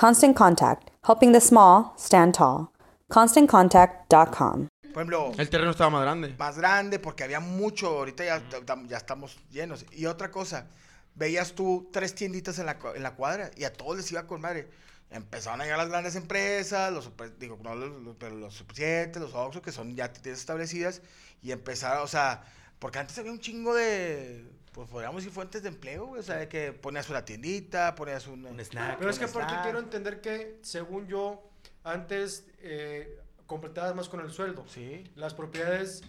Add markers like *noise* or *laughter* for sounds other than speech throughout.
Constant Contact, helping the small stand tall. ConstantContact.com. Por ejemplo, El terreno estaba más grande. más grande porque había mucho. Ahorita ya, ya estamos llenos. Y otra cosa, veías tú tres tienditas en la, en la cuadra y a todos les iba con madre. Empezaron a llegar las grandes empresas, los, super- digo, no los, los- pero los Super 7, los Oxxo, que son ya tiendas establecidas, y empezaron, o sea, porque antes había un chingo de, pues podríamos decir fuentes de empleo, güey, o sea, de que ponías una tiendita, ponías un, Un snack. Pero es que aparte snack. quiero entender que, según yo, antes eh, completabas más con el sueldo. Sí. Las propiedades,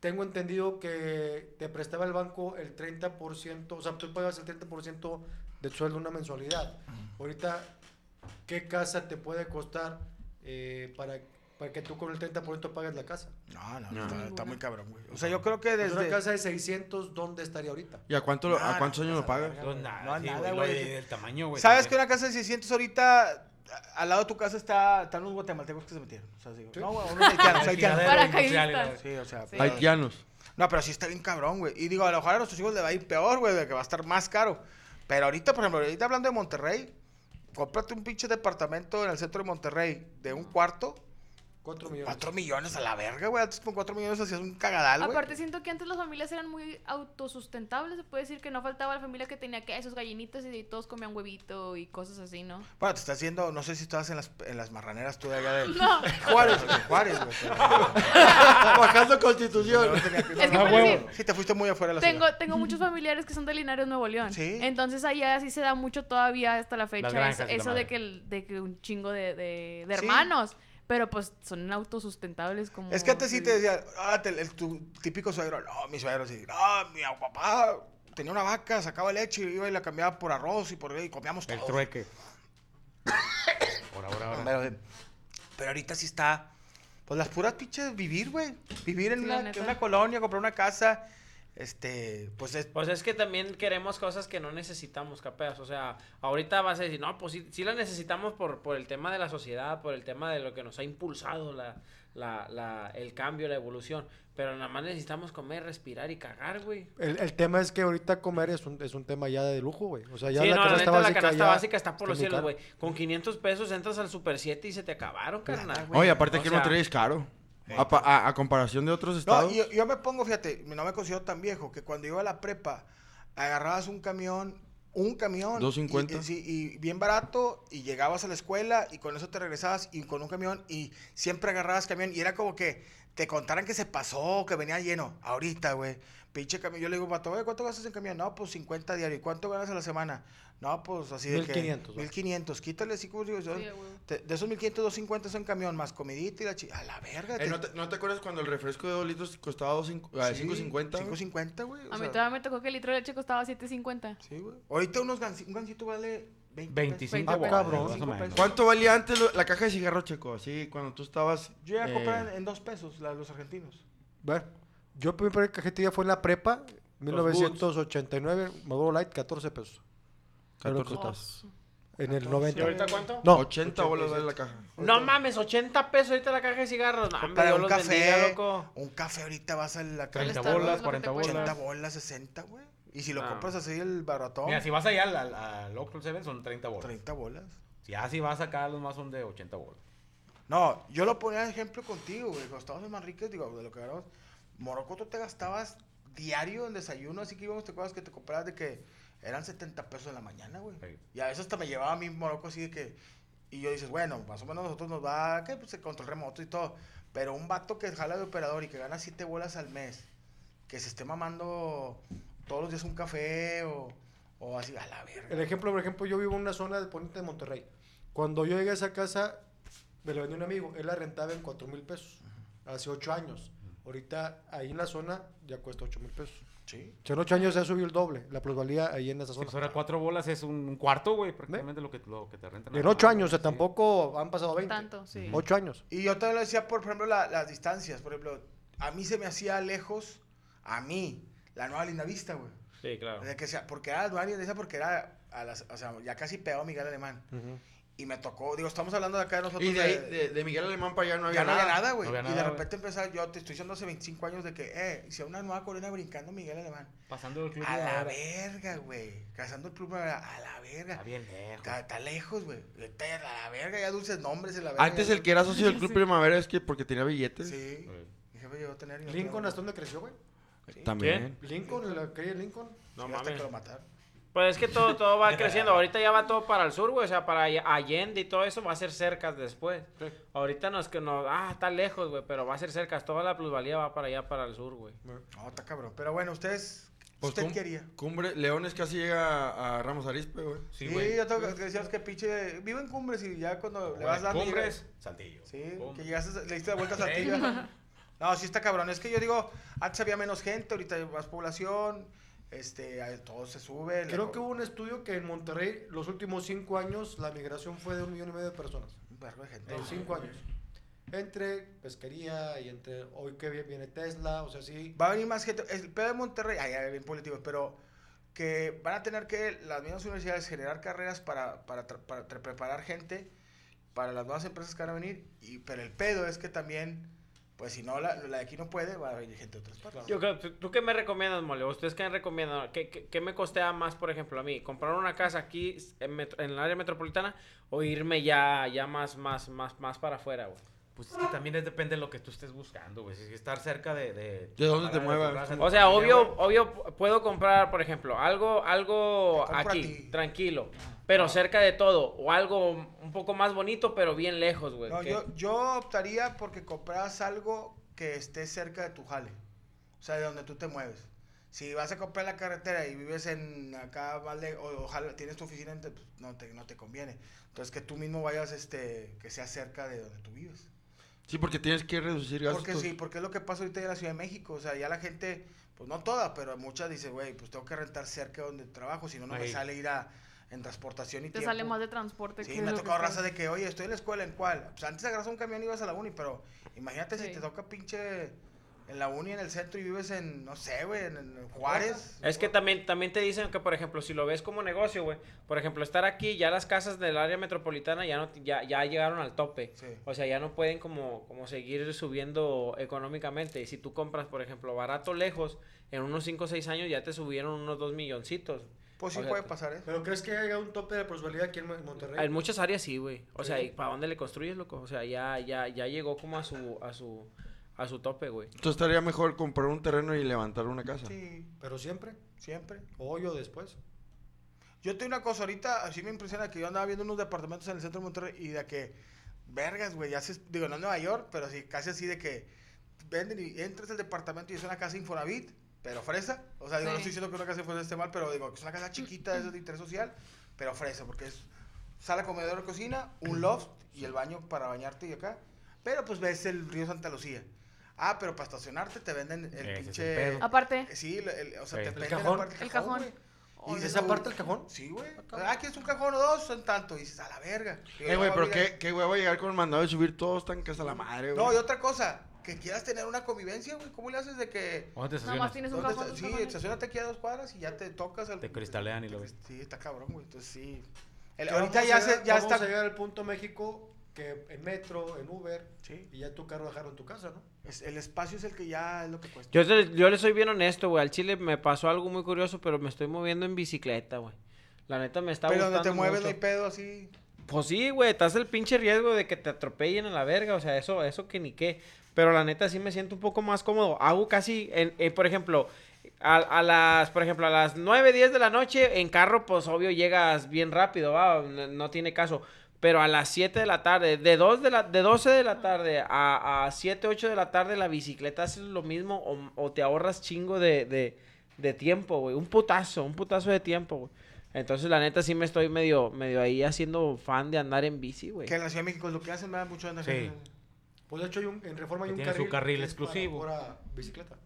tengo entendido que te prestaba el banco el 30%, o sea, tú pagas el 30% del sueldo una mensualidad. Ahorita, ¿qué casa te puede costar eh, para, para que tú con el 30% pagues la casa? No, no, No. Está, está muy cabrón, güey. O sea, yo creo que desde... una casa de 600, ¿dónde estaría ahorita? ¿Y a, cuánto, lo- a cuántos no, años lo pagas? no, nada, sí, nada, güey, lo güey. de- del tamaño, güey. ¿Sabes que una casa de 600 ahorita, al lado de tu casa está, están unos guatemaltecos que se metieron? O sea, digo, no, güey, unos haitianos, *laughs* haitianos. Sí, o sea, Sí. Haitianos. No, pero sí está bien cabrón, güey. Y digo, a lo mejor a nuestros hijos le va a ir peor, güey, de que va a estar más caro. Pero ahorita, por ejemplo, ahorita hablando de Monterrey, cómprate un pinche departamento en el centro de Monterrey de un cuarto, 4 millones. 4 millones a la verga, güey. Antes con 4 millones hacías un cagadal, güey. Aparte siento que antes las familias eran muy autosustentables, se puede decir que no faltaba la familia que tenía que sus gallinitas y todos comían huevito y cosas así, ¿no? Bueno, te estás haciendo, no sé si estabas en las, en las marraneras tú de allá de *laughs* No. Juárez, de Juárez, güey. *laughs* Bajando constitución. no tenía que- Es que decir, Sí, te fuiste muy afuera de la Tengo, ciudad. tengo muchos familiares que son de Linares, Nuevo León. Sí. Entonces allá sí se da mucho todavía hasta la fecha granjas eso, de que, el- de que un chingo de, de, de Sí. Pero pues son autosustentables como... Es que antes sí te decía, ah, te- el, tu típico suegro, no, mi suegro sí, no, mi papá tenía una vaca, sacaba leche y iba y la cambiaba por arroz y por y comíamos El todo. trueque. Ahora, ahora, ahora. Pero, pero ahorita sí está, pues las puras pinches vivir, güey. Vivir en una, en una colonia, comprar una casa, este, pues es, Pues es que también queremos cosas que no necesitamos, capeas. O sea, ahorita vas a decir, no, pues sí, sí las necesitamos por, por el tema de la sociedad, por el tema de lo que nos ha impulsado la, la, la, el cambio, la evolución. Pero nada más necesitamos comer, respirar y cagar, güey. El, el tema es que ahorita comer es un, es un tema ya de lujo, güey. O sea, ya sí, la no, la canasta la básica canasta ya básica está por los cielos, güey. Con 500 pesos entras al Super 7 y se te acabaron, carnal. Oye, aparte O aquí en sea, Monterrey es caro. A, pa- a- a comparación de otros No, estados. yo, yo me pongo, fíjate, no me considero tan viejo, que cuando iba a la prepa, agarrabas un camión, un camión. 2.50. Y, y bien barato, y llegabas a la escuela, y con eso te regresabas, y con un camión, y siempre agarrabas camión, y era como que te contaran que se pasó, que venía lleno. Ahorita, güey. Pinche camión. Yo le digo, pato, güey, ¿cuánto gastas en camión? No, pues 50 diario. ¿Y cuánto ganas a la semana? No, pues así de 1500, que... ¿va? 1500. Quítale, sí, como digo, yo- Sí, a huevo. te- de esos 1500, 250 son camión, más comidita y la chi... A la verga. Eh, ¿no, te, ¿No te acuerdas cuando el refresco de 2 litros costaba dos cincu- ah, 5.50? güey? 5.50, güey. A mí todavía me tocó que el litro de leche costaba 7.50. Sí, güey. Ahorita unos un gancito vale 20 25 Ah, bolas, cabrón. más o 25 menos. pesos. ¿Cuánto valía antes lo- la caja de cigarros, Checo? Así, cuando tú estabas... Yo ya eh, compré en, en dos pesos la- los argentinos. Bueno, yo mi primera cajetilla fue en la prepa, 1989, Marlboro Light, 14 pesos. 14 Pero- pesos. En el ¿Y 90. ahorita cuánto? No, 80 bolas vale la caja. No mames, 80 pesos ahorita la caja de cigarros. No, hombre, Para Dios un los café, bendiga, loco. un café ahorita vas a la 30 Starbucks, bolas, lo que 40 te cuesta. 80 bolas. bolas, 60, güey. Y si lo Ah. compras así el baratón, Mira, si vas allá al, al, al Local 7 son 30 bolas. 30 bolas. Ya si vas acá, los más son de 80 bolas. No, yo lo ponía de ejemplo contigo, güey. Cuando estábamos en Manriquez, digo, de lo que ganamos. Morocco, tú te gastabas diario en desayuno, así que íbamos, te acuerdas que te comprabas de que eran 70 pesos en la mañana, güey. Sí. Y a veces hasta me llevaba a mí Morocco así de que. Y yo dices, bueno, más o menos nosotros nos va, que pues control remoto y todo. Pero un vato que jala de operador y que gana 7 bolas al mes, que se esté mamando todos los días un café o, o así, a la verga. El ejemplo, por ejemplo, yo vivo en una zona de Poniente de Monterrey. Cuando yo llegué a esa casa, me la vendió un amigo. Él la rentaba en 4 mil pesos. Hace 8 años. Ahorita, ahí en la zona, ya cuesta 8 mil pesos. Sí. O sea, en 8 años ya subió el doble, la plusvalía ahí en esa Si zona. pues ahora 4 bolas es un cuarto, güey, prácticamente lo que, lo que te rentan. En 8 años, o sea, tampoco han pasado 20. Tanto, sí. 8 años. Y yo también lo decía, por ejemplo, la- las distancias. Por ejemplo, a mí se me hacía lejos, a mí, la nueva Linda Vista, güey. Sí, claro. De que sea, porque era la nueva Linda Vista porque era, a las, o sea, ya casi pegado a Miguel Alemán. Ujú. Y me tocó, digo, estamos hablando de acá de nosotros. Y de, ahí, de- de, de Miguel Alemán para allá no había ya no había nada. güey. No había y de repente empezar, yo te estoy diciendo hace 25 años de que, eh, si una nueva corona brincando Miguel Alemán. Pasando el club A de la ahora. verga, güey. Cazando el club, a la verga. Está bien lejos. Está, está lejos, güey. Está A la verga, ya dulces nombres en la verga. Antes el que era socio del Club Primavera es que porque tenía billetes. Sí. Sí. Mi jefe llegó a tener. no Lincoln, ¿hasta dónde creció, güey? También. Lincoln, la calle Lincoln. No Sí, mames. que lo mataron. Pues es que todo, todo va *laughs* creciendo. Ahorita ya va todo para el sur, güey. O sea, para All- Allende y todo eso va a ser cercas después. Ahorita no es que no. Ah, está lejos, güey. Pero va a ser cercas. Toda la plusvalía va para allá, para el sur, güey. No, está cabrón. Pero bueno, ustedes. Pues ¿Usted cum- quería? Cumbre, Leones casi llega a, a Ramos Arispe, güey. Sí, Sí, güey. yo tengo que decías que pinche. Vivo en Cumbres y ya cuando le vas dando. Cumbres, Saltillo. Sí, Pum. que llegaste, le diste la vuelta a Sí. Saltillo. *laughs* No, sí está cabrón. Es que yo digo, antes había menos gente, ahorita hay más población. Este, a- todo se sube. Creo la- que hubo un estudio que en Monterrey, los últimos 5 años, la migración fue de un millón y medio de personas. Un vergo de gente. En 5 años. Entre pesquería y entre hoy que viene- Tesla, o sea, sí. Va a venir más gente. El pedo de Monterrey, ay, bien político, pero que van a tener que las mismas universidades generar carreras para, para, para tra- preparar gente para las nuevas empresas que van a venir. Y, pero el pedo es que también, pues si no, la, la de aquí no puede, va a venir gente de otras partes. Yo creo, ¿tú, qué me recomiendas, Mole? ¿Ustedes qué me recomiendan? ¿Qué, qué, qué me costea más, por ejemplo, a mí? ¿Comprar una casa aquí en, metro- en el área metropolitana o irme ya, ya más, más, más, más para afuera, güey? Pues es que también es- depende de lo que tú estés buscando, güey. Si es que estar cerca de... ¿De, ¿De dónde te muevas? O sea, familia, obvio, obvio, puedo comprar, por ejemplo, algo, algo aquí, tranquilo, pero cerca de todo, o algo un poco más bonito, pero bien lejos, güey. No, yo, yo optaría porque compras algo que esté cerca de tu jale. O sea, de donde tú te mueves. Si vas a comprar la carretera y vives en acá, vale, o ojalá tienes tu oficina, pues, no te, no te conviene. Entonces que tú mismo vayas, este, que sea cerca de donde tú vives. Sí, porque tienes que reducir gastos. Porque sí, porque es lo que pasa ahorita en la Ciudad de México. O sea, ya la gente, pues no toda, pero muchas dicen, güey, pues tengo que rentar cerca de donde trabajo, si no, no me sale ir a, en transportación y Te tiempo. sale más de transporte Sí, que me ha tocado raza de que, oye, estoy en la escuela, ¿en cuál? Pues antes agarras un camión y ibas a la uni, pero imagínate si te toca pinche en la uni en el centro y vives en, no sé, güey, en, en Juárez. Es que también, también te dicen que, por ejemplo, si lo ves como negocio, güey, por ejemplo, estar aquí, ya las casas del área metropolitana ya no ya, ya llegaron al tope. Sí. O sea, ya no pueden como, como seguir subiendo económicamente. Y si tú compras, por ejemplo, barato lejos, en unos 5 o 6 años ya te subieron unos 2 milloncitos. Pues sí O sea, puede pasar, ¿eh? ¿Pero crees que haya un tope de plusvalía aquí en Mon- Monterrey? En muchas áreas sí, güey. O Sí. sea, ¿y para dónde le construyes, loco? O sea, ya, ya, ya llegó como a su, a su, a su tope, güey. Entonces estaría mejor comprar un terreno y levantar una casa. Sí, Pero siempre, siempre. hoy o después. Yo tengo una cosa ahorita, así me impresiona que yo andaba viendo unos departamentos en el centro de Monterrey y de que, vergas, güey, ya se, digo, no en Nueva York, pero sí, casi así de que venden y entras al departamento y es una casa Infonavit, pero fresa. O sea, yo no estoy diciendo que una casa Infonavit esté mal, pero digo que es una casa chiquita esas de interés social, pero fresa, porque es sala, comedor, cocina, un loft y el baño para bañarte y acá. Pero pues ves el río Santa Lucía. Ah, pero para estacionarte te venden el Ese es el pinche... pedo. Aparte, Sí, el- el- o sea, Sí. te El venden cajón. aparte El cajón. güey. Oh, Y dices ¿Esa parte del cajón? Sí, güey. Ah, ¿quieres un cajón o dos? Son tanto. Y dices, a la verga. Y Eh, güey, pero qué, qué huevo llegar con el mandado de subir todos tan que hasta la madre, güey. No, y otra cosa, que quieras tener una convivencia, güey. ¿Cómo le haces de que... ¿Dónde te nomás estacionas? tienes un ¿Dónde cajón. está- dos Sí, cajones. estacionate aquí a dos cuadras y ya te tocas al... Te cristalean y lo ves. Sí, está cabrón, güey. Entonces sí. El- ahorita ya, a se, ya vamos está... a llegar al punto México que en metro, en Uber, Sí. y ya tu carro dejaron en tu casa, ¿no? Es- el espacio es el que ya es lo que cuesta. Yo, yo le soy bien honesto, güey. Al chile me pasó algo muy curioso, pero me estoy moviendo en bicicleta, güey. La neta me está Pero gustando donde te mueves no mucho. hay pedo así. Pues sí, güey, estás el pinche riesgo de que te atropellen a la verga, o sea, eso, eso que ni qué. Pero la neta sí me siento un poco más cómodo. Hago casi, en, en, por ejemplo, a, a las, por ejemplo, a las 9, 10 de la noche, en carro, pues obvio llegas bien rápido, va, no, no tiene caso. Pero a las 7 de la tarde, de, 2 de, la, de 12 de la tarde a, a 7, 8 de la tarde, la bicicleta haces lo mismo o, o te ahorras chingo de, de, de tiempo, güey. Un putazo, un putazo de tiempo, güey. Entonces, la neta, sí me estoy medio, medio ahí haciendo fan de andar en bici, güey. Que en la Ciudad de México es lo que hacen, me da mucho de Sí. Pues de hecho hay un, en Reforma hay Que un tiene su carril. carril es para exclusivo. bicicleta.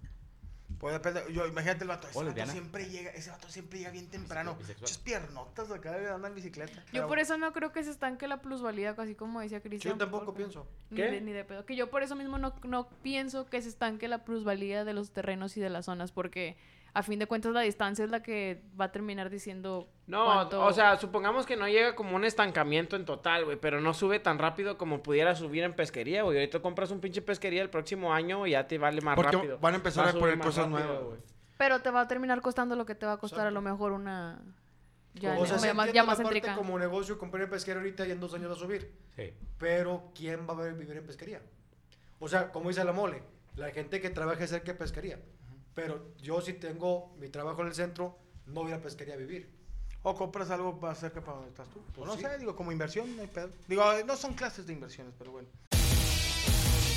Pues depende, yo imagínate el vato, ese vato siempre llega, ese vato siempre llega bien temprano, muchas piernotas acá de andar en bicicleta. Yo por eso no creo que se estanque la plusvalía, así como decía Cristian. Yo tampoco porque- pienso. Ni ¿Qué? de, ni de pedo. Que yo por eso mismo no, no pienso que se estanque la plusvalía de los terrenos y de las zonas, porque a fin de cuentas la distancia es la que va a terminar diciendo No, cuánto- o sea, supongamos que no llega como un estancamiento en total, güey, pero no sube tan rápido como pudiera subir en pesquería, güey. Ahorita compras un pinche pesquería el próximo año y ya te vale más Porque rápido. van a empezar Va a subir poner cosas rápido, nuevas. güey. Pero te va a terminar costando lo que te va a costar a Exacto. lo mejor una... Ya, o sea, ya sí más, ya más parte como negocio, comprar en pesquería ahorita y en dos años va a subir. Sí. Pero ¿quién va a vivir en pesquería? O sea, como dice la mole, la gente que trabaja cerca de pesquería. Pero yo si tengo mi trabajo en el centro, no voy a ir a pesquería a vivir. O compras algo más cerca para donde estás tú. Pues no sí. sé, digo, como inversión, no hay pedo. Digo, no son clases de inversiones, pero bueno.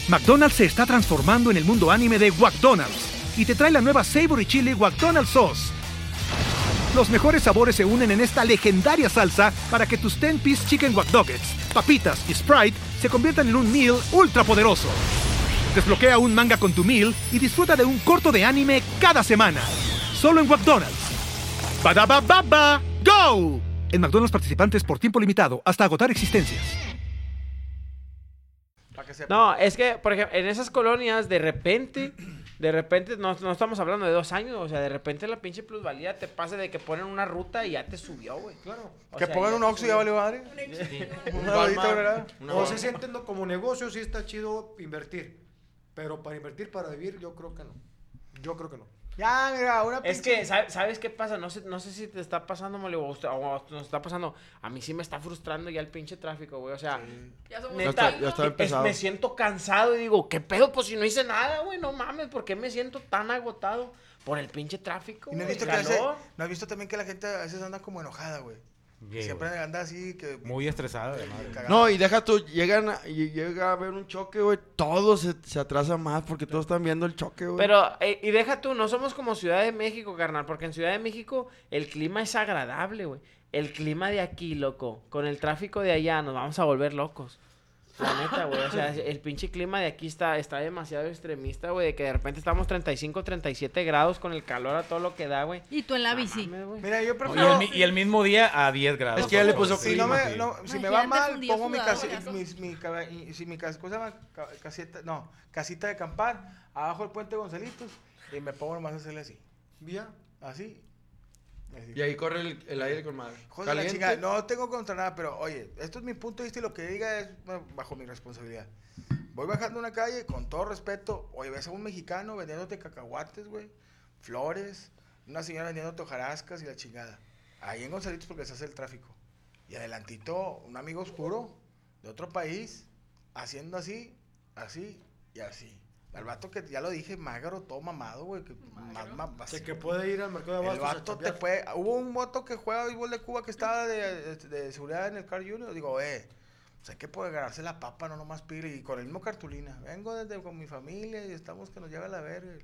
McDonald's se está transformando en el mundo anime de McDonald's y te trae la nueva Savory Chili McDonald's Sauce. Los mejores sabores se unen en esta legendaria salsa para que tus 10-piece chicken wack papitas y Sprite se conviertan en un meal ultra poderoso. Desbloquea un manga con tu meal y disfruta de un corto de anime cada semana. Solo en McDonald's. Badaba baba, go! En McDonald's participantes por tiempo limitado hasta agotar existencias. No, es que, por ejemplo, en esas colonias, de repente, de repente, no, no estamos hablando de dos años, o sea, de repente la pinche plusvalía te pasa de que ponen una ruta y ya te subió, güey. Claro. O que sea, pongan un Oxxo y ya valió madre. Un Una ¿verdad? una O se sienten como negocio, sí está chido invertir. Pero para invertir, para vivir, yo creo que no. Yo creo que no. Ya, mira, una Es pinche- que, ¿sabe- ¿sabes qué pasa? No sé, no sé si te está pasando, mole, o, usted- o nos está pasando. A mí sí me está frustrando ya el pinche tráfico, güey. O sea, Ya somos neta, está- ya está me siento cansado y digo, ¿qué pedo? Pues si no hice nada, güey, no mames, ¿por qué me siento tan agotado por el pinche tráfico? ¿Y no has, visto que. ¿No has visto también que la gente a veces anda como enojada, güey? Siempre güey. anda así, que... Muy estresado, de madre. cagada. No, y deja tú, llegan a, y llega a haber un choque, güey. Todo se, se atrasa más porque todos están viendo el choque, güey. Pero, eh, y deja tú, no somos como Ciudad de México, carnal, porque en Ciudad de México el clima es agradable, güey. El clima de aquí, loco, con el tráfico de allá nos vamos a volver locos. La neta, güey, o sea, *laughs* el pinche clima de aquí está, está demasiado extremista, güey, de que de repente estamos 35, 37 grados con el calor a todo lo que da, güey. Y tú en la No bici. mames. Mira, yo Y prefiero... el, mi- y el mismo día a 10 grados. Es que ya le puso Si, no me, no, si me va mal, pongo mi, casi, mi, y- si mi no, casita de acampar, abajo del puente Gonzalitos, y me pongo nomás a hacerle así, ¿Vía? así. Así. Y ahí corre el, el aire con madre. Joder, la chingada, no tengo contra nada, pero oye, esto es mi punto de vista y lo que diga es bajo mi responsabilidad. Voy bajando una calle, con todo respeto, oye, ves a un mexicano vendiéndote cacahuates, güey, flores, una señora vendiéndote hojarascas y la chingada. Ahí en Gonzalitos porque se hace el tráfico. Y adelantito, un amigo oscuro de otro país, haciendo así, así y así. Al vato que ya lo dije, magro, todo mamado, güey. Que más, más, O así, sea, que puede ir al mercado de el abastos a vato te fue. Hubo un moto que juega béisbol de Cuba que estaba de, de- de seguridad en el Car Junior. Digo, eh, pues hay que poder ganarse la papa, no nomás pedir. Y con el mismo cartulina. Vengo desde con mi familia y estamos que nos lleva a la verga.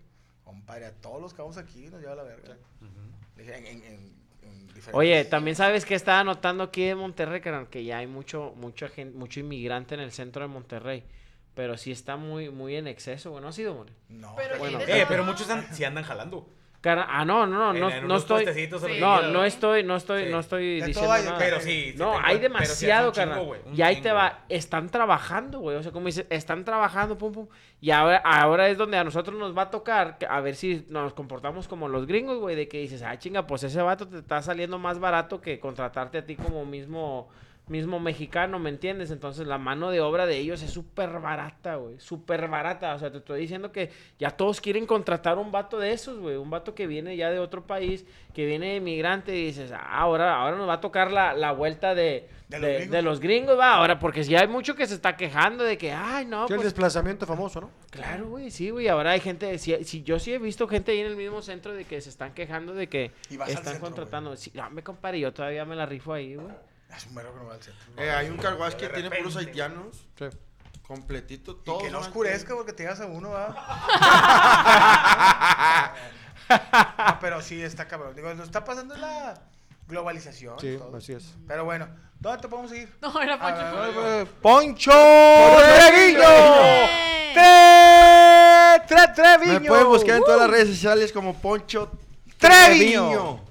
Compadre, a todos los que vamos aquí nos lleva a la verga. Le dije, en, en- en- en diferentes- Oye, también sabes que estaba notando aquí de Monterrey, que ya hay mucho, mucha gente, mucho inmigrante en el centro de Monterrey. Pero sí está muy, muy en exceso, güey. ¿No ha sido, More? No, Pero Bueno, Eh, pero muchos an- sí andan jalando. Cara- ah, no, no, no, En- no, en no estoy. Sí. No, no estoy, no estoy, Sí. no estoy diciendo hay, nada. Pero sí, sí no, hay demasiado, chingo, carnal. y ahí te va, están trabajando, güey. O sea, como dices, están trabajando, pum, pum. Y ahora, ahora es donde a nosotros nos va a tocar, a ver si nos comportamos como los gringos, güey, de que dices, ah, chinga, pues ese vato te está saliendo más barato que contratarte a ti como mismo, mismo mexicano, ¿me entiendes? Entonces la mano de obra de ellos es súper barata, güey, súper barata. O sea, te estoy diciendo que ya todos quieren contratar un vato de esos, güey, un vato que viene ya de otro país, que viene de migrante y dices, ah, ahora, ahora nos va a tocar la, la vuelta de, De de, los gringos. de los gringos, va, ahora, porque ya hay mucho que se está quejando de que, ay, no, Sí, el pues desplazamiento famoso, ¿no? Claro, güey, sí, güey. Ahora hay gente, si, si yo sí he visto gente ahí en el mismo centro de que se están quejando de que están centro, contratando. Sí, no, me compadre, yo todavía me la rifo ahí, güey. Es un mero que no va al centro. Eh, hay un carguas que tiene puros haitianos. Sí. Completito, Y todo. que no oscurezca porque te llegas a uno. *laughs* No, pero sí está cabrón. Digo, lo está pasando la globalización. Sí, todo. así es. Pero bueno, ¿dónde te podemos seguir? No, era Poncho. ver, a ver, Poncho Treviño. Tre- Tre- Treviño. Me pueden buscar en todas las redes sociales como Poncho Treviño.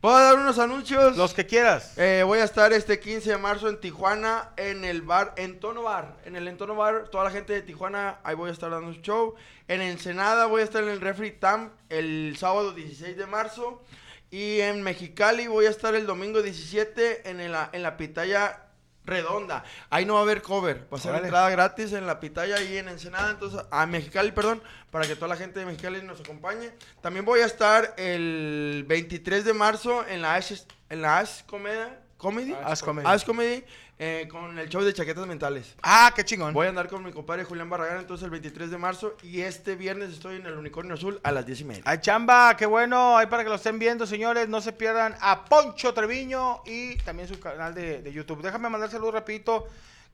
¿Puedo dar unos anuncios? Los que quieras. Eh, voy a estar este 15 de marzo en Tijuana, en el bar Entono Bar. En el Entono Bar, toda la gente de Tijuana, ahí voy a estar dando un show. En Ensenada voy a estar en el Refri Tam el sábado 16 de marzo. Y en Mexicali voy a estar el domingo 17 en, el- en la pitaya redonda. Ahí no va a haber cover, va a ser entrada gratis en la pitaya y en Ensenada, entonces a Mexicali, perdón, para que toda la gente de Mexicali nos acompañe. También voy a estar el 23 de marzo en la Ash, en la Ash Comedia- Comedy, Ash Comedy. Ash Comedy, eh, con el show de chaquetas mentales. Ah, qué chingón. Voy a andar con mi compadre Julián Barragán entonces el 23 de marzo y este viernes estoy en el Unicornio Azul a las 10 y media. Ay, chamba, qué bueno. Ahí para que lo estén viendo, señores. No se pierdan a Poncho Treviño y también su canal de, de YouTube. Déjame mandar saludos rapidito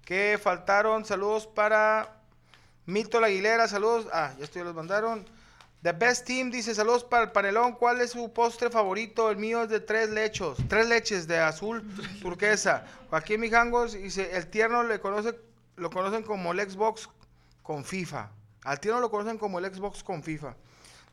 que faltaron. Saludos para Mito La Aguilera. Saludos. Ah, ya estoy, los mandaron. The Best Team dice saludos para el panelón. ¿Cuál es su postre favorito? El mío es de tres lechos. Tres leches de azul turquesa. Joaquín Mijangos dice, el tierno le conoce, lo conocen como el Xbox con FIFA. Al tierno lo conocen como el Xbox con FIFA.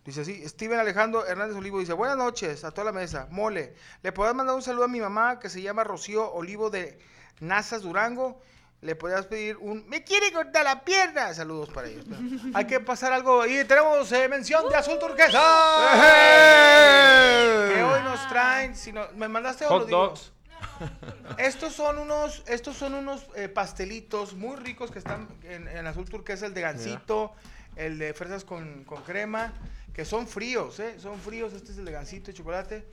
Dice así, Steven Alejandro Hernández Olivo dice, buenas noches a toda la mesa, mole. ¿Le podrás mandar un saludo a mi mamá que se llama Rocío Olivo de Nazas Durango? Le podrías pedir un, me quiere cortar la pierna. Saludos para ellos. Pero hay que pasar algo. Y tenemos eh, mención de azul turquesa. Que hoy nos traen, si no, ¿me mandaste o lo Hot digo? dogs. *laughs* Estos son unos, estos son unos eh, pastelitos muy ricos que están en, en azul turquesa, el de gansito, el de fresas con, con crema, que son fríos, ¿eh? Son fríos, este es el de gansito y chocolate.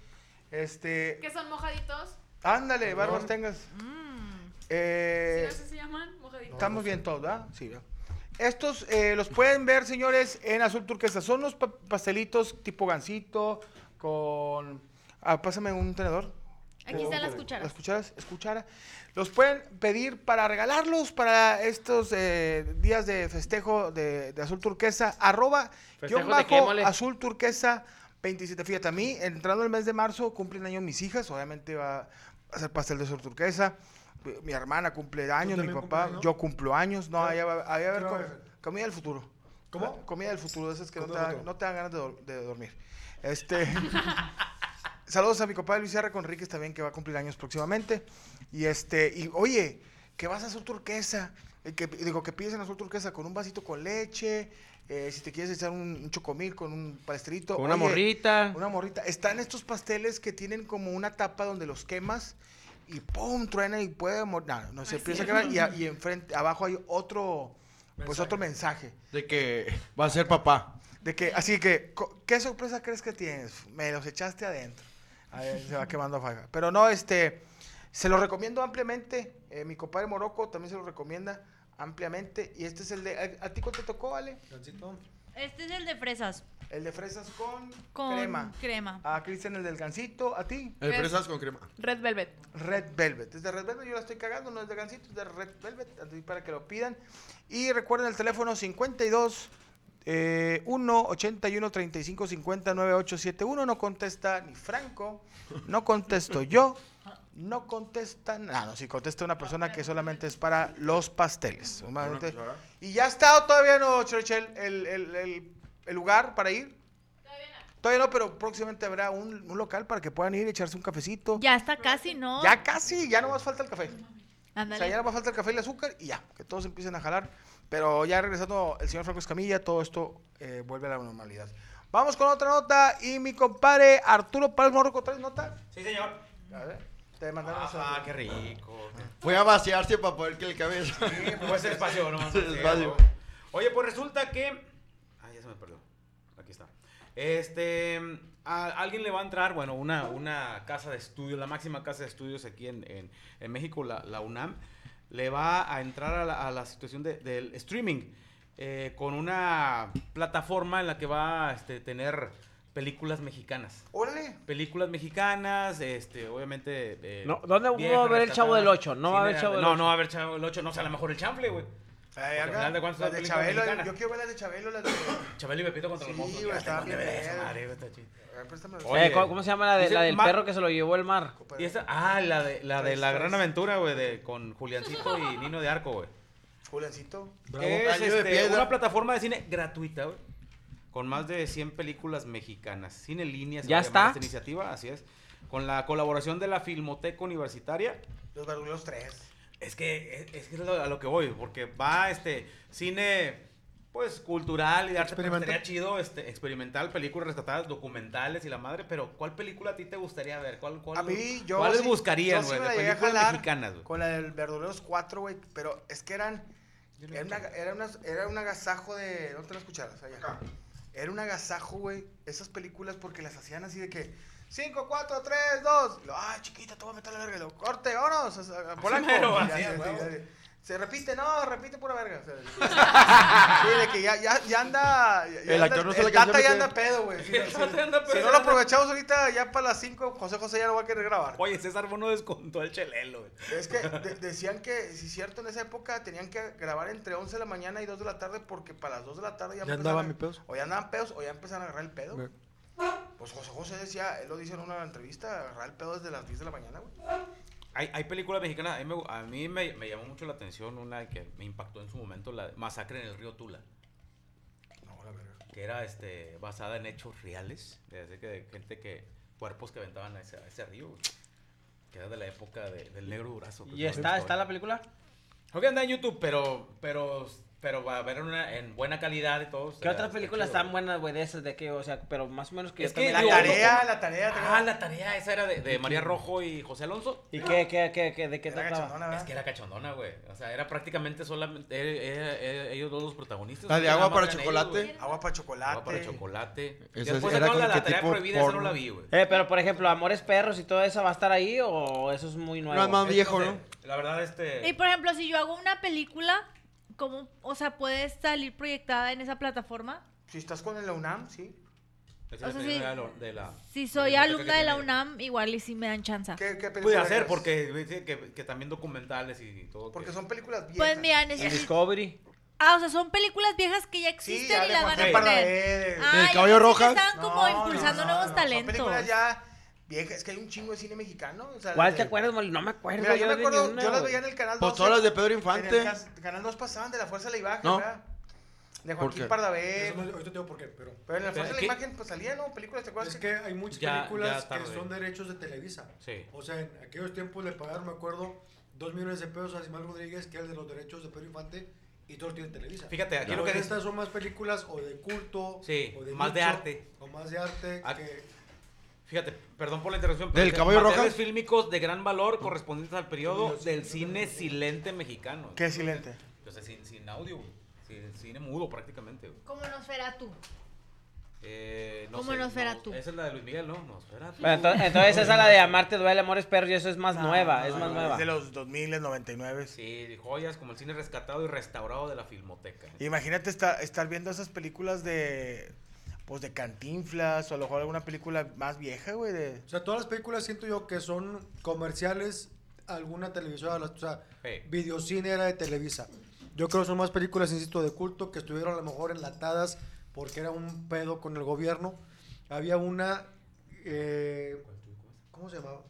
Este, ¿Qué son mojaditos? ándale, barbas tengas. Eh, ¿Sí no sé si se llaman? Mojaditos. Estamos bien todos, ¿verdad? Sí, ¿verdad? Estos eh, los pueden ver, señores, en azul turquesa. Son unos pa- pastelitos tipo gansito con... Ah, pásame un tenedor. Aquí están las cucharas. Las cucharas, es cuchara. Los pueden pedir para regalarlos para estos eh, días de festejo de, de azul turquesa. Arroba ¿Festejo guion bajo azul turquesa 27. Fíjate, a mí, entrando el mes de marzo, cumplen años mis hijas. Obviamente va a ser pastel de azul turquesa. Mi hermana cumple años, mi papá, años? yo cumplo años. No, allá va, allá va a haber comida del futuro. ¿Cómo? Comida del futuro, esas que no te, dan, futuro. no te dan ganas de, dor- de dormir. Este. *laughs* Saludos a mi compadre Luis R. Conríquez también, que va a cumplir años próximamente. Y este, y oye, que vas a azul turquesa. eh, Que, digo, que pides en azul turquesa con un vasito con leche. eh, si te quieres echar un, un chocomil con un pastelito. Con una oye, morrita. Una morrita. Están estos pasteles que tienen como una tapa donde los quemas y ¡pum! truena y puede morir. No, no se empieza a quemar y, a- *laughs* y enfrente, abajo hay otro, pues otro mensaje. De que va a ser papá. De que, así que, co- ¿qué sorpresa crees que tienes? Me los echaste adentro. A ver, se va quemando a faga. Pero no, este, se lo recomiendo ampliamente. Eh, mi compadre Morocco también se lo recomienda ampliamente. Y este es el de, ¿a, a ti cuál te tocó, Ale? Este es el de fresas. El de fresas con, Con crema. crema. A Cristian el del gansito, a ti. El fresas con crema. Red Velvet. Red Velvet. Es de Red Velvet, yo la estoy cagando, no es de gansito, es de Red Velvet, así para que lo pidan. Y recuerden el teléfono 52 eh, 1 81 35 50 9871. No contesta ni Franco, no contesto yo, no contesta. No, no, si contesta una persona que solamente es para los pasteles. Y ya está, o todavía no, Churchill, el, el, el, el lugar para ir. Todavía no, pero próximamente habrá un, un local para que puedan ir y echarse un cafecito. Ya está casi, ¿no? Ya casi, ya no más falta el café. O Ándale. sea, ya no más falta el café y el azúcar y ya, que todos empiecen a jalar. Pero ya regresando el señor Franco Escamilla, todo esto eh, vuelve a la normalidad. Vamos con otra nota y mi compadre Arturo Paz Morroco, ¿traes nota? Sí, señor. A ver, te mandaron Ah, qué rico. Fue a vaciarse para poder que el cabeza. Pues *laughs* el espacio, no Sí, espacio. Oye, pues resulta que. Ah, ya se me perdió. Aquí está. Este. a alguien le va a entrar, bueno, una, una casa de estudios, la máxima casa de estudios aquí en, en- en México, la, la UNAM, le va a entrar a la, a la situación de- del streaming eh, con una plataforma en la que va a este, tener películas mexicanas. Órale. Películas mexicanas, este, obviamente. eh, No, ¿dónde va a haber el Chavo del rescatadas. Ocho? No va a haber Chavo del No, Ocho. no va a haber Chavo del Ocho, no sé, a lo mejor el chanfle, güey. Ay, acá, final de cuentas las de Chabelo, mexicanas. yo quiero ver las de Chabelo, las de... Chabelo y Pepito contra Sí, los monstruos. bien güey, está ver, préstame. Oye, Eh, ¿cómo, cómo se llama la, de, la del Ma- perro que se lo llevó el mar? Y esa, ah, la de la, de la gran aventura, güey, de, con Juliancito y Nino de Arco, güey. Juliancito. Es este, una plataforma de cine gratuita, güey. Con más de 100 películas mexicanas. Cine en línea se ¿Ya está? esta iniciativa, así es. Con la colaboración de la Filmoteca Universitaria. Los Barbuleos 3. Es que es, es que es lo- a lo que voy, porque va este cine pues cultural y de arte estaría chido, este, experimental, películas rescatadas, documentales y la madre, pero ¿cuál película a ti te gustaría ver? ¿Cuál, cuál, A mí, yo. ¿Cuáles sí- sí güey? de películas mexicanas, güey. Con la del Verduleros 4, güey. Pero es que eran. Era, una- era, unas- era un agasajo de. ¿Dónde las cucharas? Allá. Era un agasajo, güey. Esas películas porque las hacían así de que. 5, 4, 3, 2. Ay, chiquita, te voy a meter la verga. Y lo, corte, vámonos. a- a- Polanco. mero, Ya, así, ya, a Se repite, no, repite pura verga. o sea, *laughs* sí, de que ya, ya, ya anda. ya- El anda- actor no se el le cansa *laughs* Tata ya anda pedo, güey. Si, no lo aprovechamos ahorita, ya para las 5, José José ya no va a querer grabar. Oye, César Bono descontó el chelelo, güey. Es que de- decían que, si es cierto, en esa época tenían que grabar entre 11 de la mañana y 2 de la tarde porque para las 2 de la tarde ya, Ya empezaban andaban pedos. O ya andaban pedos o ya empezaron a agarrar el pedo. Pues José José decía, él lo dice en una entrevista, agarrar el pedo desde las 10 de la mañana, güey. Hay, hay películas mexicanas, a mí, me, a mí me, me llamó mucho la atención una que me impactó en su momento, la de Masacre en el río Tula. No, la verga. que era este basada en hechos reales, de así que de gente que cuerpos que aventaban a ese, a ese río, que era de la época de- del negro durazo. ¿Y está, está la película? Creo que anda en YouTube, pero pero pero va a ver una en buena calidad y todo. ¿Qué otras películas güey. buenas, güey, de esas? De que, o sea, pero más o menos que Es que también- La digo, tarea, la tarea. Ah, la tarea esa era de, de María Rojo y José Alonso. ¿Y qué, qué, qué, qué, de qué trataba? Es que era cachondona, güey. O sea, era prácticamente solamente ellos dos los protagonistas. La de agua para chocolate. ellos. Agua para chocolate. Agua para chocolate. Esa Después era como la, que la tarea tipo prohibida, esa no la vi, güey. Eh, pero por ejemplo, Amores Perros y todo eso, ¿va a estar ahí o eso es muy nuevo? No, es más viejo, sé, ¿no? La verdad, este. Y por ejemplo, si yo hago una película, ¿cómo, o sea, puede salir proyectada en esa plataforma? Si estás con el UNAM, sí. esa o sea, la sí. de la- de la- Si de soy la biblioteca alumna de la. UNAM, igual y si me dan chance. ¿Qué, qué Puede hacer, porque dice que, que también documentales y todo. Porque que- son películas viejas. Pues mira, En necesito... Discovery. Ah, o sea, son películas viejas que ya Sí, existen ya y de las van a poner. de- Ah, ¿Del ya Caballo que Rojas? Estaban como No, impulsando no, no, nuevos no, talentos. Son películas ya viejas. Es que hay un chingo de cine mexicano. o sea, ¿Cuál de- te acuerdas, Molly? No me acuerdo. Mira, yo me acuerdo, una, yo las veía en el canal 2. Pues todas las de Pedro En el Infante. cas- canal 2 pasaban de la Fuerza de la Imagen, No. ¿verdad? De ¿Por Joaquín qué? Pardavé. No- ahorita te digo por qué, pero Pero en la Fuerza de la. Imagen, pues salían, ¿no? Películas, ¿te acuerdas? es que hay muchas Ya- películas ya que son derechos de Televisa. Sí. O sea, en aquellos tiempos le pagaron, me acuerdo, dos millones de pesos a Simón Rodríguez, que es el de los derechos de Pedro Infante, y todo lo tiene Televisa. Fíjate, aquí lo que estas son más películas o de culto, Sí, o de más de arte. O más de arte que... Fíjate, perdón por la interrupción. ¿Del dice, Caballo materiales Rojas? fílmicos de gran valor correspondientes al periodo del cine silente mexicano. Qué silente. O sea, sin, sin audio, güey. Sin- cine mudo prácticamente, güey. Como Nosferatu. Eh, no ¿Cómo sé, Nosferatu? Esa es la de Luis Miguel, ¿no? Nosferatu. Bueno, entonces, entonces esa la de Amarte duele, Amores Perros y eso es más No, nueva, no, es más no, nueva. Es de los 2000, 99. Sí, joyas como el cine rescatado y restaurado de la Filmoteca. Imagínate estar, estar viendo esas películas de... pues de Cantinflas o a lo mejor alguna película más vieja, güey, de... O sea, todas las películas siento yo que son comerciales, alguna televisora, o sea, Hey. videocine era de Televisa. Yo creo que son más películas, insisto, de culto que estuvieron a lo mejor enlatadas porque era un pedo con el gobierno. Había una, eh, ¿cómo se llamaba?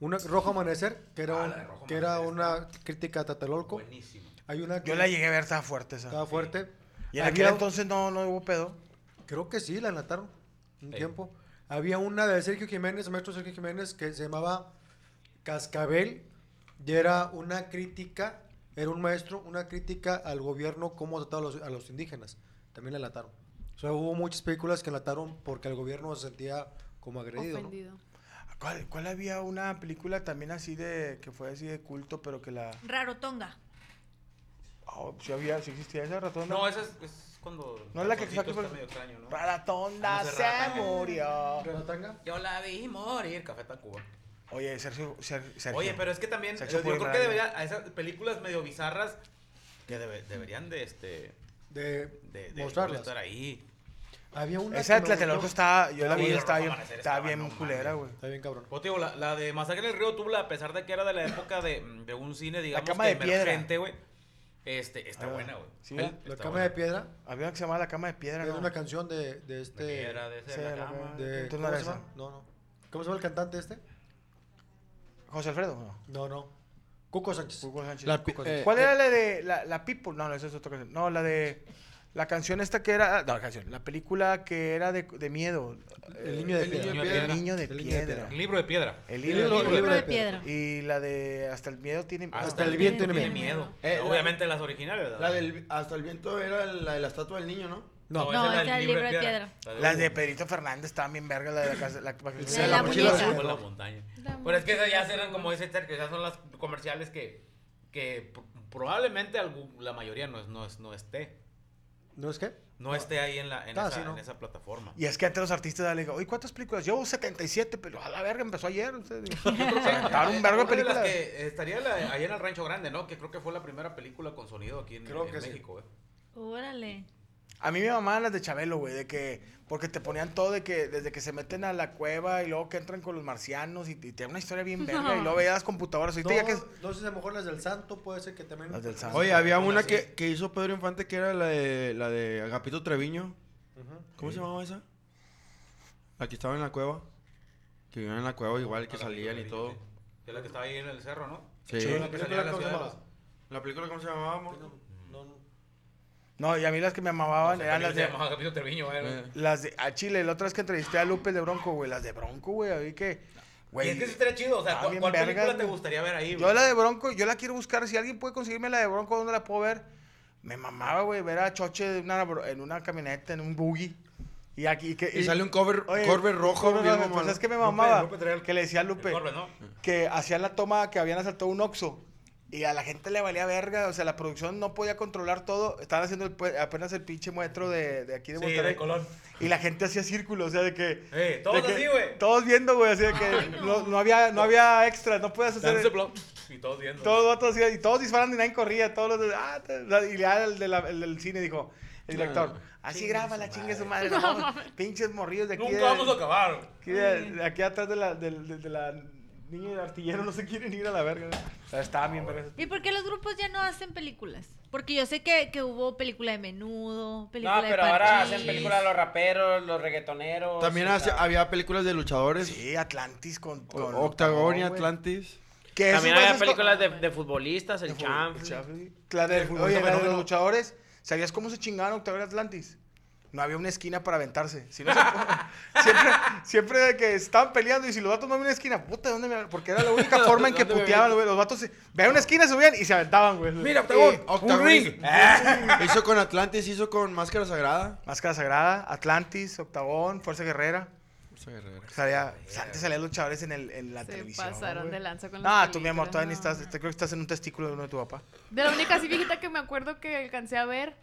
Una Rojo Amanecer, que era, Ah, un- que era Amanecer, una crítica a Tatelolco. Buenísimo. Hay una que Yo la llegué a ver, estaba fuerte esa. estaba fuerte. Y en Había- aquel entonces no, no hubo pedo. Creo que sí, la enlataron un tiempo. Había una de Sergio Jiménez, maestro Sergio Jiménez, que se llamaba Cascabel y era una crítica, era un maestro, una crítica al gobierno, cómo trataba a los, a los indígenas. También la enlataron. O sea, hubo muchas películas que enlataron porque el gobierno se sentía como agredido. ¿no? Ofendido. ¿Cuál, cuál había una película también así de, que fue así de culto, pero que la... Rarotonga. Oh, sí había, sí existía esa ratón. No, esa es, es cuando. No es la que saca por- está medio extraño, ¿no? Raratonda se murió. Yo la vi morir, Café Tacuba. Oye, Sergio, Ser- Sergio. Oye, pero es que también, yo creo que debería, a esas películas medio bizarras, que debe- deberían de, este, De, de, de mostrarlas. estar ahí. Había una Esa de Tlatelolco estaba, yo la vi, estaba bien, estaba bien no culera, güey. Está bien cabrón. Pues, digo, la, la de Masacre en el Río Tubla, a pesar de que era de la época de, de un cine, digamos, Cama que de Piedra. emergente, güey, este, está Ah, buena, güey. sí, ¿verdad? La está cama buena. de piedra Había una que se llamaba La Cama de Piedra, es ¿no? una canción de, de este... De piedra, de ser la cama. cama. de- Entonces ¿Cómo no era se llama? No, no. ¿Cómo se llama el cantante este? José Alfredo, no. No, no. Cuco Sánchez. Hugo Sánchez. La Cuco eh, Sánchez. ¿Cuál era la de la, la People? No, no, esa es otra canción. No, la de la canción esta que era, no, la canción, la película que era de, de miedo. El niño de El niño piedra. El niño de El niño de piedra. El libro de piedra. El El libro, libro- de el piedra. Libro de de piedra. Y la de Hasta el miedo tiene Hasta el viento tiene miedo. miedo. Eh, la- Obviamente las originales, ¿verdad? La del Hasta el viento era la de la estatua del niño, ¿no? No, No, esa es el libro de La Las de. Pedrito Fernández estaban bien vergas, la de la casa. La, La la mochila azul. la montaña. Pero es que esas ya eran como dice Sergio, esas son las comerciales que, que pr- probablemente algún- la mayoría no, es, no, es, no esté. ¿No es qué? No esté ahí en, la, en, Ah, esa, sí, ¿no? en esa plataforma. Y es que antes los artistas le digo, oye, ¿cuántas películas? Llevo 77, pero a la verga empezó ayer. *laughs* Aventaron un vergo de Una de las películas. que estaría la, ahí en el Rancho Grande, ¿no? Que creo que fue la primera película con sonido aquí en, Creo en que sí. México, eh. Órale. A mí me mamaban las de Chabelo, güey, de que, porque te ponían todo de que, desde que se meten a la cueva y luego que entran con los marcianos y, y te da una historia bien verga y luego veías las computadoras. No, Ahorita ya que... no sé si a lo mejor las del Santo puede ser que también. Las del Santo. Oye, había Una que, que hizo Pedro Infante que era la de, la de Agapito Treviño. Ujú. ¿Cómo se llamaba esa? La que estaba en la cueva. Que vivían en la cueva igual, que salían y todo. Es la que estaba ahí en el cerro, ¿no? Sí. Sí, La película, salía en la ¿cómo se llamaba? ¿La película cómo se llamaba? amor? No, y a mí las que me mamaban eran las de... Treviño. Las de... A Chile, la otra vez que entrevisté a Lupe de Bronco, güey, las de Bronco, güey, ahí que... Y Güey, es que sí estaría chido, o sea, está ¿cuál, película te gustaría ver ahí? Yo güey? la de Bronco, yo la quiero buscar. Si alguien puede conseguirme la de Bronco, ¿dónde la puedo ver? Me mamaba, güey, ver a Choche en una, en una camioneta, en un buggy. Y aquí... Que, Y sale un cover, Oye, Corvette rojo. Bien rojo. Pues es que me mamaba. Lupe traía el- que le decía a Lupe ¿no? que hacían la toma que habían asaltado un Oxxo. Y a la gente le valía verga. O sea, la producción no podía controlar todo. Estaban haciendo el apenas el pinche muestro de, de aquí de Sí, Monterrey. de Colón. Y la gente hacía círculos, o sea, de que... Eh, todos de que- así, güey. Todos viendo, güey, así de que no. no había, no había extra, no podías hacer... Y todos viendo. Todos hacían- y todos disparando y nadie corría, todos los de, ah, te- y ya el, de la- el del cine dijo, el director, así graba la chingue su madre, no, *laughs* pinches morrillos de aquí, Nunca de, vamos a acabar. aquí, de, de aquí atrás de la, de la niña del artillero, no se quieren ir a la verga. O sea, estaban bien. ¿Y por qué los grupos ya no hacen películas? Porque yo sé que, que hubo película de menudo, película No, de pero ahora Parchís. hacen películas los raperos, los reggaetoneros. También hace- había películas de luchadores. Sí, Atlantis con, con Octagon y güey. Atlantis. Que esos También había güeyes con- películas de, de futbolistas, el de champ. La de- oye, la de los luchadores, ¿sabías cómo se chingaban Octagon y Atlantis? No había una esquina para aventarse. Si no se- *laughs* siempre, siempre de que estaban peleando y si los vatos no había una esquina, puta, ¿dónde me Porque era la única *laughs* forma en que ¿Dónde me puteaban, güey. Los vatos se... veían una esquina, subían y se aventaban, güey. Mira. Eh, *laughs* un ring. hizo- Hizo con Atlantis, hizo con Máscara Sagrada. Máscara Sagrada, Atlantis, Octagón, Fuerza Guerrera. Salía, antes salían luchadores en, el, en la Se televisión. pasaron de lanza con No, las tú, mi amor, todavía ni estás. Te creo que estás en un testículo de uno de tu papá. De la única así viejita que me acuerdo que alcancé a ver,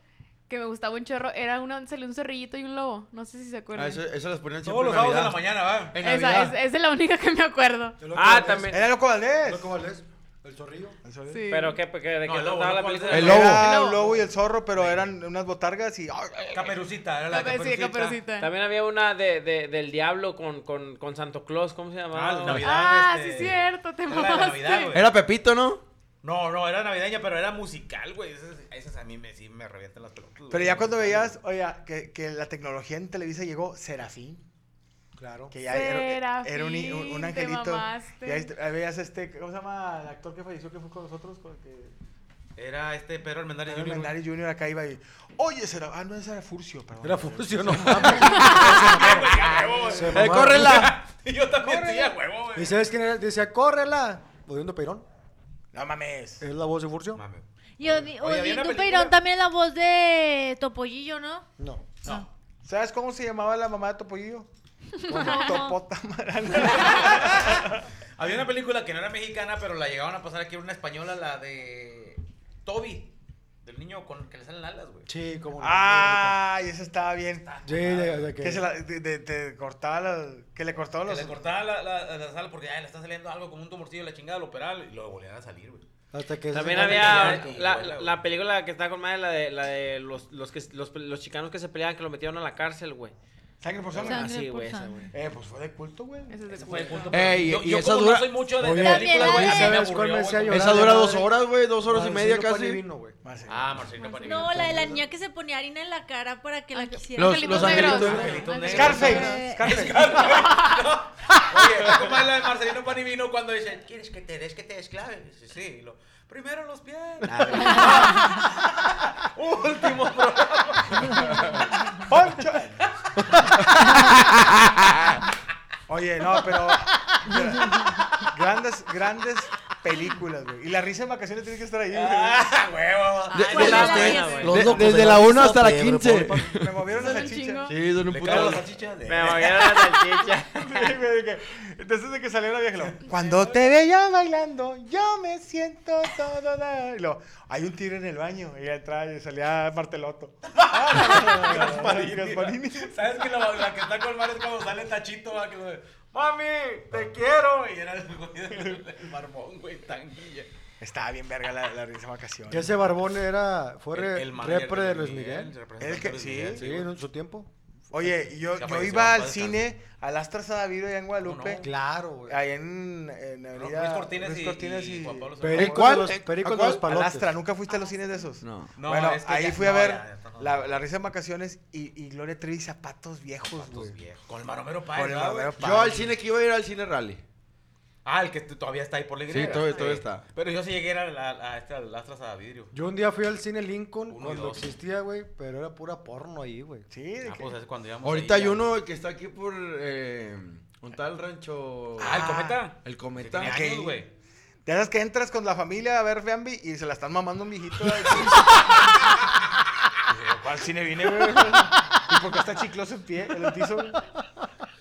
que me gustaba un chorro, era una, salió un zorrillito y un lobo. No sé si se acuerdan. Ah, eso, eso las ponían Todos siempre los en sábados de la Navidad. mañana, va. En Esa Navidad. es, esa es la única que me acuerdo. Loco Ah, Valdés. también. Era Loco Valdés. Loco Valdés. El zorrillo. Sí. Pero ¿qué? ¿Qué- ¿De No, qué el lobo, trataba la película? El lobo. Era El un lobo y el zorro, pero eran unas botargas y... Caperucita, era la sí, Caperucita. Caperucita. También había una de, de- del diablo con, con, con Santo Claus, ¿cómo se llamaba? Ah, la Navidad. Ah, este, sí, cierto, te era la de mamaste. Navidad, güey. Era Pepito, ¿no? No, no, era navideña, pero era musical, güey. Esas, esas a mí me, sí me revientan las pelotas. güey. Pero ya cuando veías, oye, que, que la tecnología en Televisa llegó, Serafín. Claro. Que ya era, Serafín, era un, un- un te angelito. mamaste. Y ahí est- ahí veías este, ¿cómo se llama el actor que falleció que fue con nosotros? Con que, Era este Pedro Almendares Pedro Jr. Mendares Jr. acá iba y, oye, será, ah, no, ese era Furcio, perdón. Era Furcio, no *laughs* mames. ¡Eh, córrela! Y yo también, sí, a huevo, güey. ¿Y sabes quién era? Decía, córrela. Odiando Peirón. No mames. Es la voz de Furcio. Mame. Y Odi- Oye, había una Odín película- Peirón también la voz de Topollillo, ¿no? No. No. ¿Sabes cómo se llamaba la mamá de Topollillo? *laughs* Topota *laughs* Había una película que no era mexicana, pero la llegaban a pasar aquí, era una española, la de Toby. Del niño con que le salen alas, güey. Sí, como no. Ay, esa estaba bien. Sí, de, de que. Que se la, de, de- de cortaba la, que le cortaba Que los... le cortaban la, la, la sala porque ay, le está saliendo algo como un tumorcillo de la chingada, lo operaron y luego volvían a salir, güey. Hasta que También se- había que- la, que- la, la película que está con madre, la de, la de los, los, que, los, los chicanos que se peleaban, que lo metieron a la cárcel, güey. Sangre por sangre. Ah, sí, güey, esa, güey. Eh, pues fue de culto, güey. Ese es de culto. Ey, yo y yo esa como dura- no soy mucho de, Oye, de películas, güey, sí me ¿sabes cuál aburrió, güey. como-? Esa dura dos horas, güey. Dos horas y media casi. Panivino, güey. Ah, Marcelino Panivino. No, la de la niña que se ponía harina en la cara para que la quisiera. Los- Angelitos los negros. angelitos negros. Scarface. Eh, Scarface. Oye, ¿cómo es la de Marcelino Panivino cuando dice, ¿quieres que te des que te desclave? Dice, sí. lo, Primero los pies. *laughs* *laughs* Último programa. ¡Poncho! Oye, no, pero. grandes, grandes películas, güey. Y la risa en vacaciones tiene que estar ahí, güey. Ah, huevo. De- ¿cuál de- la de- Los locos desde de la la 1 lista, hasta la fiebre, 15. pobre Me movieron la salchicha. Sí, son un puto. cago la salchicha. Me movieron la salchicha. *laughs* Entonces de que salió la vieja, lo, cuando te veía bailando, yo me siento todo da-". Y lo, hay un tigre en el baño. Y entraba y salía Marteloto. *laughs* Gasparini. Gasparini. ¿Sabes que la, la que está con Mar es cuando sale Tachito? va, que Mami, te quiero. Y era el, el, el *laughs* barbón, güey, tanguilla. Estaba bien verga la, la risa. Que ese barbón era. Fue El- re- el manager repre de Luis Miguel. representante El que- de Luis sí. Miguel, Sí, en su tiempo. Oye, y yo, yo iba al cine, al Astra Sadavido allá en Guadalupe. no? Claro, güey. Ahí en, en Avenida Luis Cortines Luis y- Cortines y Juan Pablo II. Pericos ¿Cuál? los, pericos ¿A de los? Al palotes. Astra, ¿nunca fuiste a los cines de esos? No. No, bueno, es que ahí ya- fui a ver ya- ya está- la, la risa en vacaciones y, y Gloria Trevi zapatos viejos, güey. viejos. Con el maromero Páez, Con el. Maromero Yo al cine que iba a ir al cine rally. Ah, el que todavía está ahí por la Sí, iglesia. todavía- todavía está. Pero yo sí llegué a, la, a, este, al Astras a vidrio. Yo un día fui al cine Lincoln Uno cuando existía, güey, pero era pura porno ahí, güey. Sí, de Ah, que- pues es cuando íbamos Ahorita ahí hay ya. uno que está aquí por eh, un tal rancho. Ah, el cometa. El Que cometa. años, güey. Ya sabes que entras con la familia a ver Bambi y se la están mamando un viejito. *laughs* *laughs* ¿Cuál cine vine, güey? ¿Y por qué está chicloso en pie, en el piso?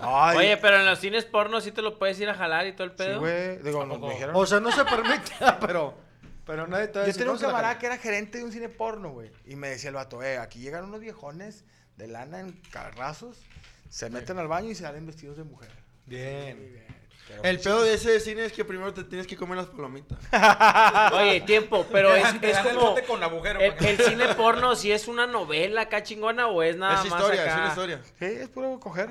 Ay, Oye, pero en los cines porno sí te lo puedes ir a jalar y todo el sí, pedo. güey. Digo, ¿A nos poco? dijeron. O sea, no se permite, *laughs* pero, pero nadie te va a Yo decir, tenía un "No se la camarada jala". que era gerente de un cine porno, güey. Y me decía el vato, eh, aquí llegan unos viejones de lana en carrazos, se meten al baño y se salen vestidos de mujer. Bien. Pero, El pedo de ese cine es que primero te tienes que comer las palomitas. *laughs* Oye, tiempo, pero es, es como. con agujero. El, el cine porno, si es una novela acá chingona o es nada es más historia, acá? es una historia. Sí, es puro coger.